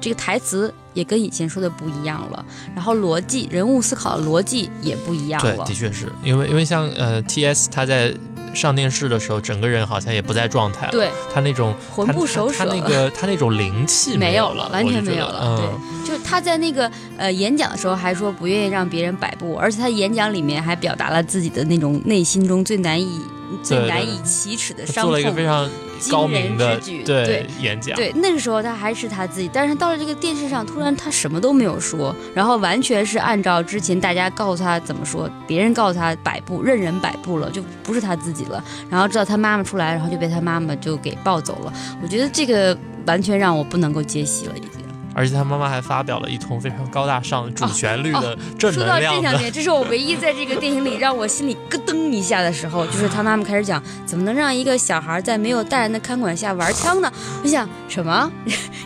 这个台词也跟以前说的不一样了，然后逻辑、人物思考的逻辑也不一样了对，了的。确是因为因为像呃 T.S. 他在上电视的时候，整个人好像也不在状态了，对，他那种魂不守舍他他那个他那种灵气没有有了，完全没有了。嗯，对，就是他在那个呃演讲的时候还说不愿意让别人摆布，而且他演讲里面还表达了自己的那种内心中最难以最难以启齿的他伤做了一个非痛。常高明的惊人之举对演讲，对，那个时候他还是他自己，但是到了这个电视上，突然他什么都没有说，然后完全是按照之前大家告诉他怎么说，别人告诉他摆布，任人摆布了，就不是他自己了。然后知道他妈妈出来，然后就被他妈妈就给抱走了。我觉得这个完全让我不能够接戏了，已经。而且他妈妈还发表了一通非常高大上、主旋律的正说到能量的。这两点，这是我唯一在这个电影里让我心里咯噔一下的时候，就是他妈妈开始讲怎么能让一个小孩在没有大人的看管下玩枪呢？我想什么？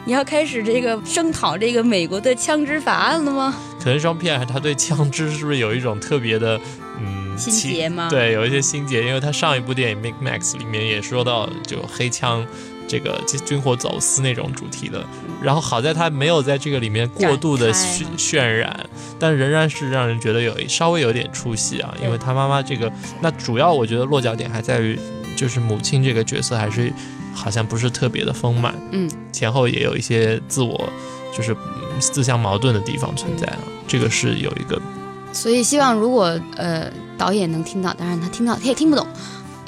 你要开始这个声讨这个美国的枪支法案了吗？可能双片他对枪支是不是有一种特别的嗯心结吗？，对，有一些心结，因为他上一部电影《Mad Max》里面也说到就黑枪。这个军火走私那种主题的，然后好在他没有在这个里面过度的渲渲染，但仍然是让人觉得有稍微有点出戏啊。因为他妈妈这个，那主要我觉得落脚点还在于，就是母亲这个角色还是好像不是特别的丰满，嗯，前后也有一些自我就是自相矛盾的地方存在啊。这个是有一个所以希望如果呃导演能听到，当然他听到他也听不懂。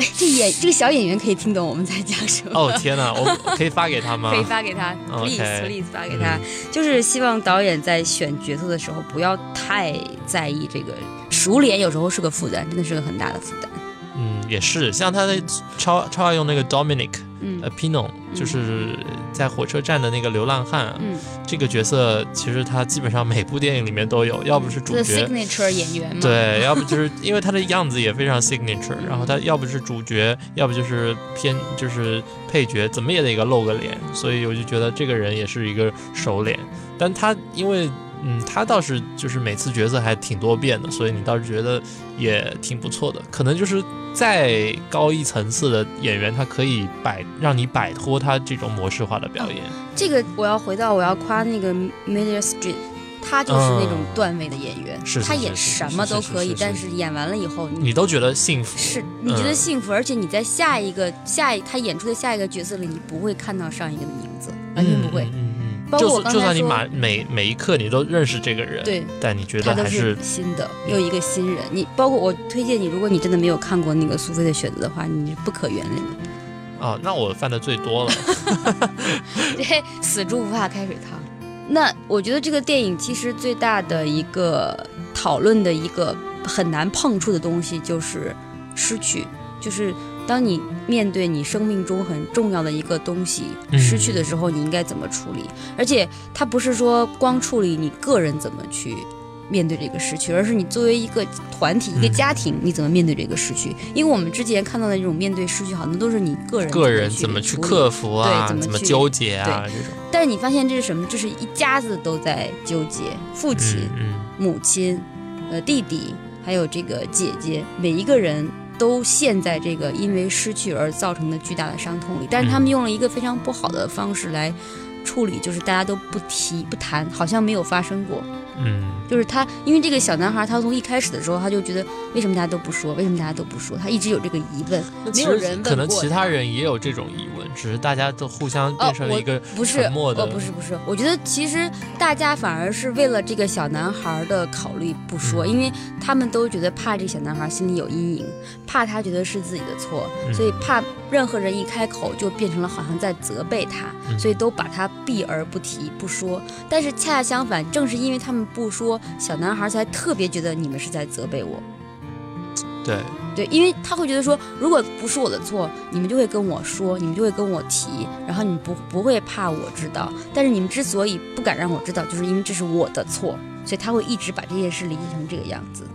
哎，这演这个小演员可以听懂我们在讲什么。哦天哪，我 可以发给他吗？可以发给他 OK，please please 发给他。就是希望导演在选角色的时候不要太在意这个熟脸，有时候是个负担，真的是个很大的负担。嗯，也是，像他的超超爱用那个 Dominic，嗯。呃，Pino，就是在火车站的那个流浪汉啊，嗯，这个角色其实他基本上每部电影里面都有，要不是主角，signature 演员嘛。，对，要不就是因为他的样子也非常 signature，然后他要不是主角，要不就是偏就是配角，怎么也得个露个脸，所以我就觉得这个人也是一个熟脸，但他因为。嗯，他倒是就是每次角色还挺多变的，所以你倒是觉得也挺不错的。可能就是再高一层次的演员，他可以摆让你摆脱他这种模式化的表演。这个我要回到我要夸那个 Meryl Streep。他就是那种段位的演员，嗯是是他演什么都可以，但是演完了以后，你你都觉得幸福，是你觉得嗯幸福，而且你在下一个下一他演出的下一个角色里，你不会看到上一个的名字，完全不会。就算就算你刚才说每每每一刻你都认识这个人，对，但你觉得还是新的，又一个新人。你包括我推荐你，如果你真的没有看过那个苏菲的选择的话，你是不可原谅的。哦，那我犯的最多了。对，死猪不怕开水烫。那我觉得这个电影其实最大的一个讨论的一个很难碰触的东西就是失去，就是当你面对你生命中很重要的一个东西嗯失去的时候，你应该怎么处理？而且它不是说光处理你个人怎么去。面对这个失去，而是你作为一个团体、一个嗯家庭，你怎么面对这个失去？因为我们之前看到的这种面对失去，好像都是你个人个人怎怎么去克服啊？对怎么去纠结啊？这种，但是你发现这是什么？这是一家子都在纠结，父亲、嗯母亲、呃弟弟，还有这个姐姐，每一个人都陷在这个因为失去而造成的巨大的伤痛里。但是他们嗯用了一个非常不好的方式来处理，就是大家都不提不谈，好像没有发生过。嗯就是他，因为这个小男孩，他从一开始的时候他就觉得，为什么大家都不说？为什么大家都不说？他一直有这个疑问，嗯，没有人问可能过其他人也有这种疑问，只是大家都互相变成了一个不是，沉默的哦，不是不是，我觉得其实大家反而是为了这个小男孩的考虑不说，嗯因为他们都觉得怕这个小男孩心里有阴影，怕他觉得是自己的错，嗯所以怕任何人一开口就变成了好像在责备他，嗯所以都把他避而不提不说。但是恰恰相反，正是因为他们不说，小男孩才特别觉得你们是在责备我。对，对，因为他会觉得说，如果不是我的错，你们就会跟我说，你们就会跟我提，然后你们不不会怕我知道。但是你们之所以不敢让我知道，就是因为这是我的错，所以他会一直把这件事理解成这个样子。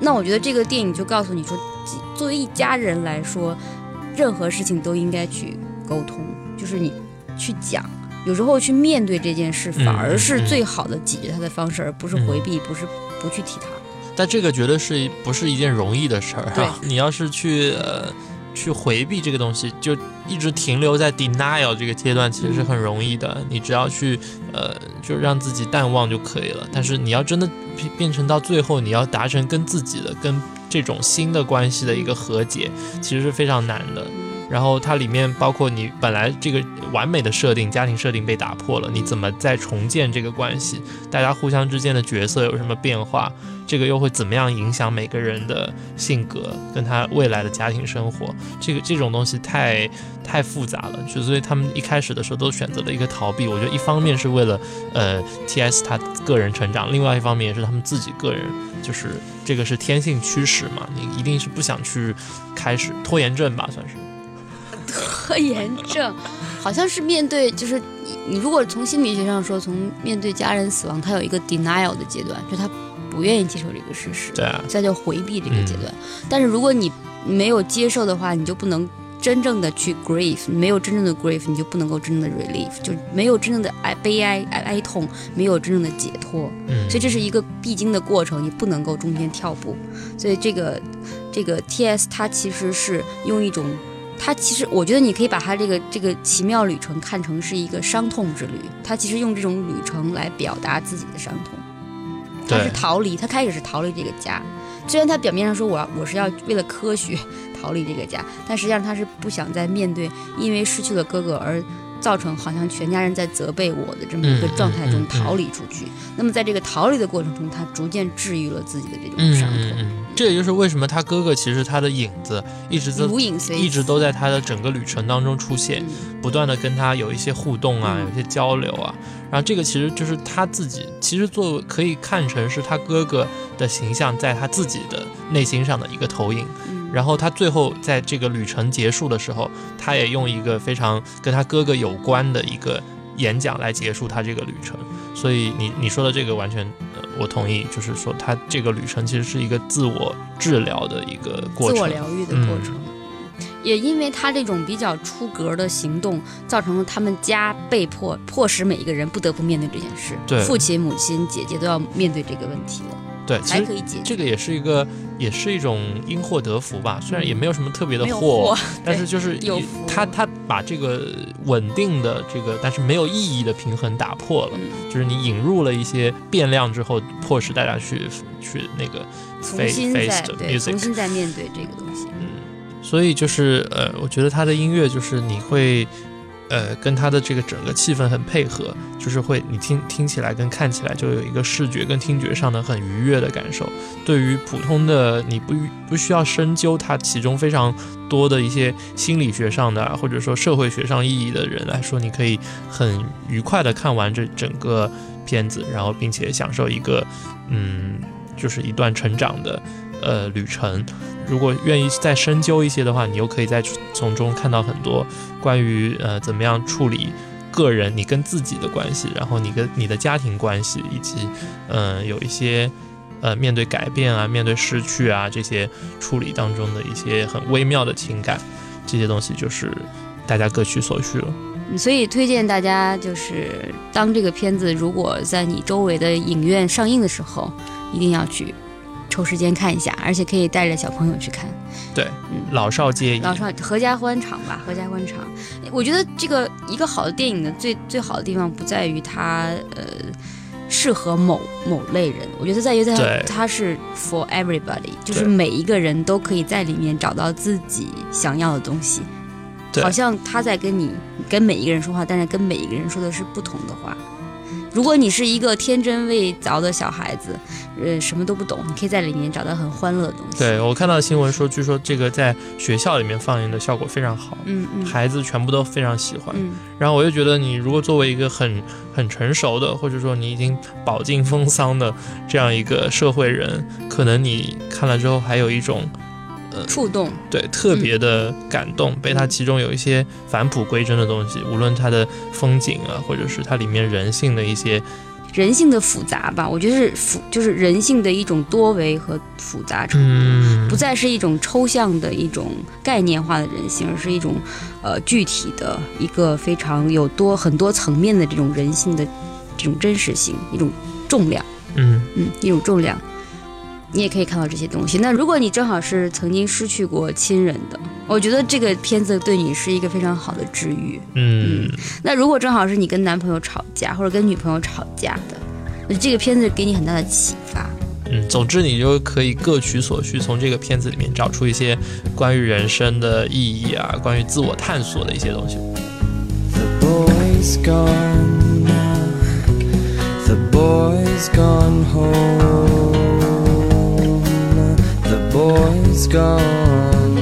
那我觉得这个电影就告诉你说，作为一家人来说，任何事情都应该去沟通，就是你去讲。有时候去面对这件事，嗯反而是最好的解决它的方式，而不是回避，不是不去提它。但这个绝对是不是一件容易的事儿、对啊？你要是去呃去回避这个东西，就一直停留在 denial 这个阶段，其实是很容易的。你只要去呃就让自己淡忘就可以了。但是你要真的变变成到最后，你要达成跟自己的跟这种新的关系的一个和解，其实是非常难的。然后它里面包括你本来这个完美的设定，家庭设定被打破了，你怎么再重建这个关系？大家互相之间的角色有什么变化？这个又会怎么样影响每个人的性格跟他未来的家庭生活？这个这种东西太太复杂了，就所以他们一开始的时候都选择了一个逃避。我觉得一方面是为了呃 T.S 他个人成长，另外一方面也是他们自己个人，就是这个是天性驱使嘛，你一定是不想去开始拖延症吧，算是。拖延症，好像是面对就是你如果从心理学上说，从面对家人死亡，他有一个 denial 的阶段，就他不愿意接受这个事实，对啊，这叫回避这个阶段。但是如果你没有接受的话，你就不能真正的去 grieve，你没有真正的 grieve，你就不能够真正的 relief，就没有真正的哀悲哀哀哀痛，没有真正的解脱。嗯，所以这是一个必经的过程，你不能够中间跳步。所以这个这个 T.S. 它其实是用一种，它其实我觉得你可以把它这个这个奇妙旅程看成是一个伤痛之旅。他其实用这种旅程来表达自己的伤痛，他是，逃离，他开始是逃离这个家。虽然他表面上说我要我是要为了科学 逃离这个家，但实际上他是不想再面对因为失去了哥哥而造成好像全家人在责备我的这么一个嗯状态中逃离出去。那么在这个逃离的过程中，他逐渐治愈了自己的这种嗯伤痛，这也就是为什么他哥哥其实他的影子一直都如影随一直都在他的整个旅程当中出现，嗯。不断的跟他有一些互动啊，嗯。有一些交流啊。然后这个其实就是他自己，其实作为可以看成是他哥哥的形象在他自己的内心上的一个投影。嗯然后他最后在这个旅程结束的时候，他也用一个非常跟他哥哥有关的一个演讲来结束他这个旅程。所以你你说的这个完全，呃，我同意，就是说他这个旅程其实是一个自我治疗的一个过程。自我疗愈的过程。也因为他这种比较出格的行动，造成了他们家被迫迫使每一个人不得不面对这件事。对父亲、母亲、姐姐都要面对这个问题了，对，其实。这个也是一个，也是一种因祸得福吧。虽然也没有什么特别的祸，祸，但是就是他他把这个稳定的这个，但是没有意义的平衡打破了。嗯，就是你引入了一些变量之后，迫使大家去去那个重新 face face，music 重新再面对这个东西。嗯，所以就是呃，我觉得他的音乐就是你会呃跟他的这个整个气氛很配合，就是会你听听起来跟看起来就有一个视觉跟听觉上的很愉悦的感受。对于普通的你不不需要深究它其中非常多的一些心理学上的或者说社会学上意义的人来说，你可以很愉快的看完这整个片子，然后并且享受一个嗯，就是一段成长的呃旅程。如果愿意再深究一些的话，你又可以再从中看到很多关于呃怎么样处理个人你跟自己的关系，然后你跟你的家庭关系，以及嗯、有一些呃面对改变啊、面对失去啊这些处理当中的一些很微妙的情感，这些东西就是大家各取所需了。所以推荐大家，就是当这个片子如果在你周围的影院上映的时候，一定要去抽时间看一下，而且可以带着小朋友去看。对，嗯老少皆宜。老少合家欢场吧，合家欢场。我觉得这个一个好的电影的最最好的地方不在于它呃适合某某类人，我觉得在于它它是 for everybody，就是每一个人都可以在里面找到自己想要的东西。好像他在跟你跟每一个人说话，但是跟每一个人说的是不同的话。如果你是一个天真未凿的小孩子，呃，什么都不懂，你可以在里面找到很欢乐的东西。对我看到新闻说，据说这个在学校里面放映的效果非常好，嗯嗯孩子全部都非常喜欢。嗯，然后我就觉得，你如果作为一个很很成熟的，或者说你已经饱经风霜的这样一个社会人，可能你看了之后还有一种触动。对特别的感动，被它其中有一些返璞归真的东西，无论它的风景啊，或者是它里面人性的一些，人性的复杂吧，我觉得是复，就是人性的一种多维和复杂程度，嗯不再是一种抽象的一种概念化的人性，而是一种呃具体的一个非常有多很多层面的这种人性的这种真实性，一种重量，嗯嗯，一种重量。你也可以看到这些东西。那如果你正好是曾经失去过亲人的，我觉得这个片子对你是一个非常好的治愈。嗯那如果正好是你跟男朋友吵架或者跟女朋友吵架的，那这个片子给你很大的启发。嗯，总之你就可以各取所需，从这个片子里面找出一些关于人生的意义啊，关于自我探索的一些东西。The boy's gone. The boy's gone home. Boy's gone.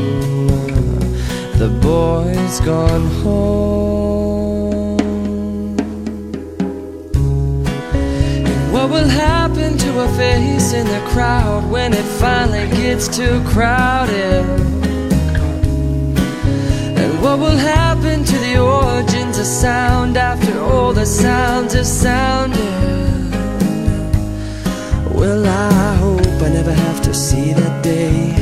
The boy's gone home. And what will happen to a face in the crowd when it finally gets too crowded? And what will happen to the origins a sound after all the sounds have sounded. Well, I hope I never have to see that day.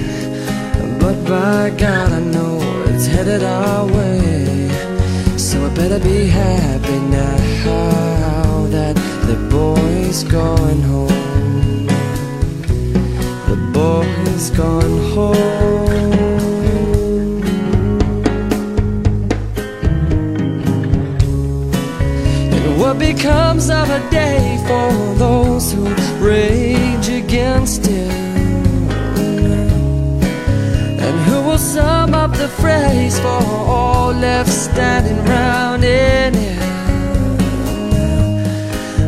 But by God, I know it's headed our way. So I better be happy now that the boy's gone home. The boy's gone home. And what becomes of a day for those who rage against it? And who will sum up the phrase for all left standing round in it?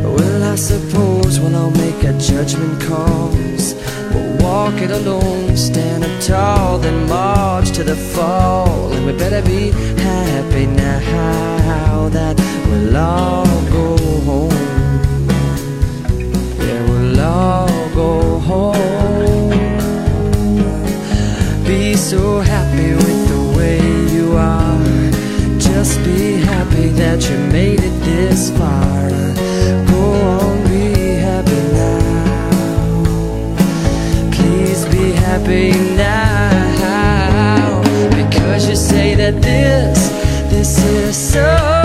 Well, I suppose when I'll make a judgment calls, we'll walk it alone, stand up tall, then march to the fall. And we better be happy now that we'll all go home. All go home. Be so happy with the way you are. Just be happy that you made it this far. Go on, be happy now. Please be happy now. Because you say that this, this is something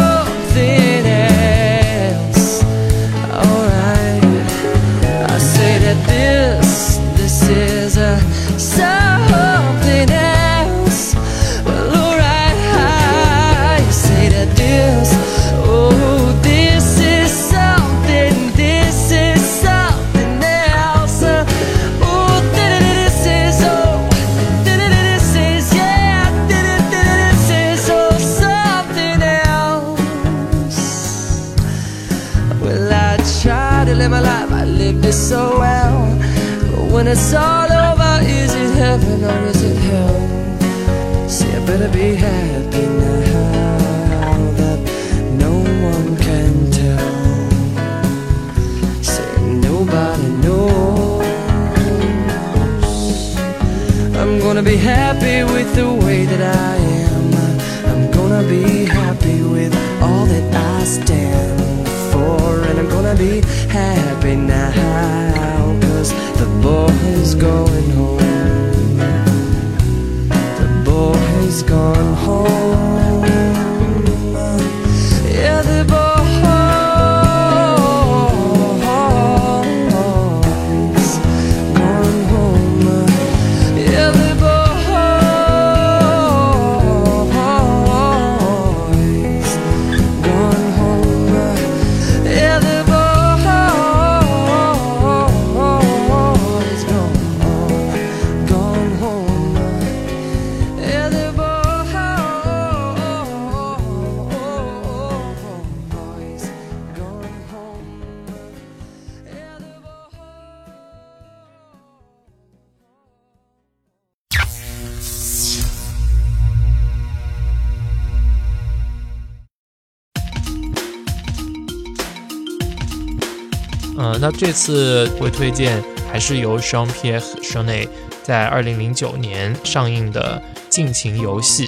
呃，那这次会推荐还是由 Jean Pierre Jeunet 在2009年上映的《尽情游戏》，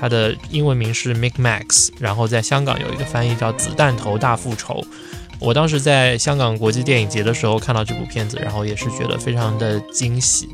它的英文名是 Mic Max，然后在香港有一个翻译叫《子弹头大复仇》。我当时在香港国际电影节的时候看到这部片子，然后也是觉得非常的惊喜。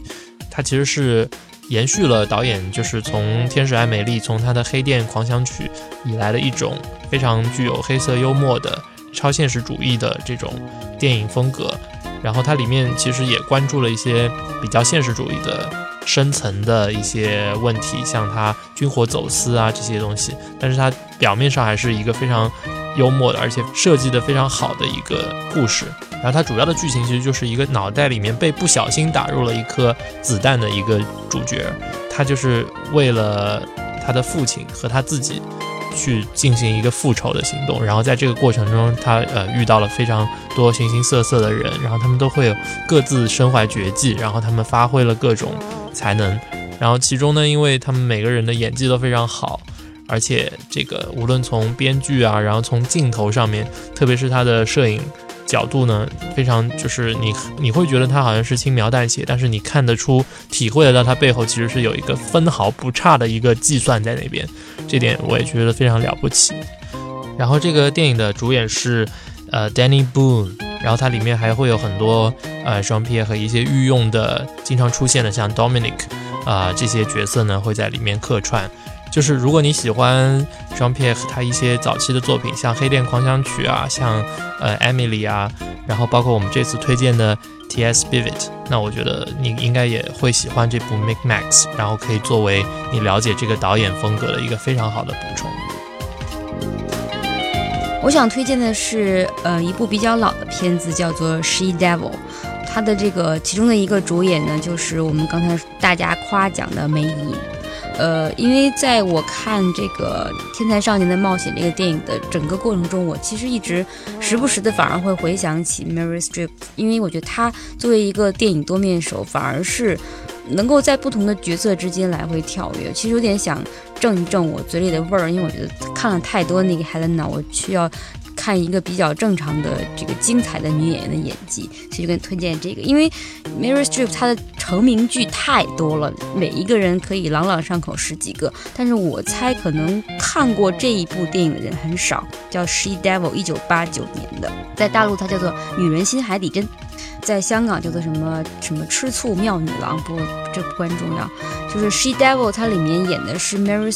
它其实是延续了导演就是从《天使爱美丽》从他的《黑店狂想曲》以来的一种非常具有黑色幽默的超现实主义的这种电影风格。然后它里面其实也关注了一些比较现实主义的深层的一些问题，像它军火走私啊这些东西。但是它表面上还是一个非常幽默的，而且设计的非常好的一个故事。然后它主要的剧情其实就是一个脑袋里面被不小心打入了一颗子弹的一个主角，他就是为了他的父亲和他自己去进行一个复仇的行动。然后在这个过程中，他呃遇到了非常多形形色色的人，然后他们都会有各自身怀绝技，然后他们发挥了各种才能。然后其中呢，因为他们每个人的演技都非常好。而且这个无论从编剧啊，然后从镜头上面，特别是他的摄影角度呢，非常就是你你会觉得他好像是轻描淡写，但是你看得出、体会得到他背后其实是有一个分毫不差的一个计算在那边，这点我也觉得非常了不起。然后这个电影的主演是呃 Danny Boone，然后它里面还会有很多呃双 P 和一些御用的经常出现的像 Dominic 啊、这些角色呢会在里面客串。就是如果你喜欢 Jean Pierre 他一些早期的作品，像《黑店狂想曲》啊，像呃 Emily 啊，然后包括我们这次推荐的 T.S. Spivet，那我觉得你应该也会喜欢这部 Mix Max，然后可以作为你了解这个导演风格的一个非常好的补充。我想推荐的是，呃，一部比较老的片子，叫做《She Devil》。它的这个其中的一个主演呢，就是我们刚才大家夸奖的梅姨。呃，因为在我看这个《天才少年的冒险》这个电影的整个过程中，我其实一直时不时的反而会回想起 Mary Strip，因为我觉得她作为一个电影多面手，反而是能够在不同的角色之间来回跳跃。其实有点想正一正我嘴里的味儿，因为我觉得看了太多那个 Helena，我需要。看一个比较正常的这个精彩的女演员的演技，所以就跟推荐这个，因为 Mary Streep 她的成名剧太多了，每一个人可以朗朗上口十几个，但是我猜可能看过这一部电影的人很少，叫《She Devil》，一九八九年的，在大陆它叫做《女人心海底针》，在香港叫做什么什么吃醋妙女郎，不这不关重要，就是《She Devil》它里面演的是 Mary。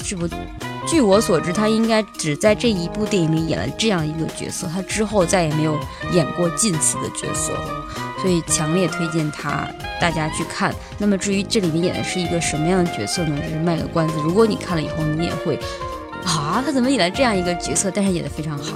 据我所知，她应该只在这一部电影里演了这样一个角色，她之后再也没有演过近似的角色，所以强烈推荐他大家去看。那么至于这里面演的是一个什么样的角色呢？就是卖个关子。如果你看了以后，你也会啊，他怎么演了这样一个角色？但是演得非常好。